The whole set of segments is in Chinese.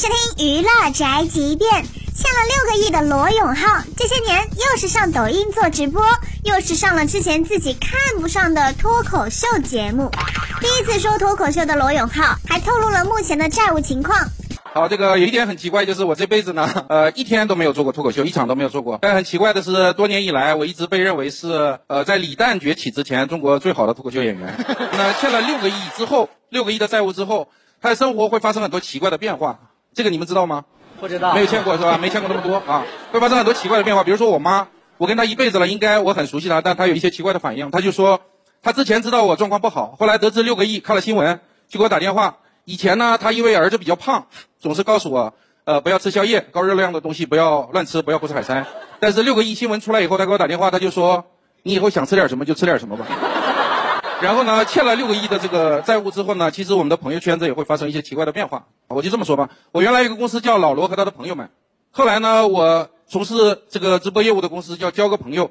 收听娱乐宅急便。欠了六个亿的罗永浩，这些年又是上抖音做直播，又是上了之前自己看不上的脱口秀节目。第一次说脱口秀的罗永浩，还透露了目前的债务情况。好，这个有一点很奇怪，就是我这辈子呢，呃，一天都没有做过脱口秀，一场都没有做过。但很奇怪的是，多年以来，我一直被认为是，呃，在李诞崛起之前，中国最好的脱口秀演员。那欠了六个亿之后，六个亿的债务之后，他的生活会发生很多奇怪的变化。这个你们知道吗？不知道。没有见过是吧？没见过那么多啊，会发生很多奇怪的变化。比如说我妈，我跟她一辈子了，应该我很熟悉她，但她有一些奇怪的反应。她就说，她之前知道我状况不好，后来得知六个亿，看了新闻，就给我打电话。以前呢，她因为儿子比较胖，总是告诉我，呃，不要吃宵夜，高热量的东西不要乱吃，不要不吃海参。但是六个亿新闻出来以后，她给我打电话，她就说，你以后想吃点什么就吃点什么吧。然后呢，欠了六个亿的这个债务之后呢，其实我们的朋友圈子也会发生一些奇怪的变化。我就这么说吧，我原来有个公司叫老罗和他的朋友们，后来呢，我从事这个直播业务的公司叫交个朋友。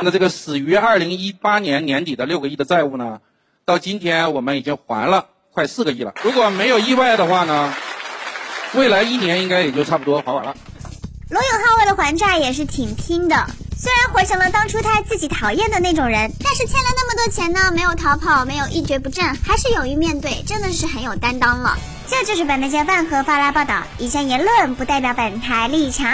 那这个始于二零一八年年底的六个亿的债务呢，到今天我们已经还了快四个亿了。如果没有意外的话呢，未来一年应该也就差不多还完了。罗永浩为了还债也是挺拼的，虽然活成了当初他自己讨厌的那种人，但是欠了那么多钱呢，没有逃跑，没有一蹶不振，还是勇于面对，真的是很有担当了。这就是本台饭盒发来报道，以上言论不代表本台立场。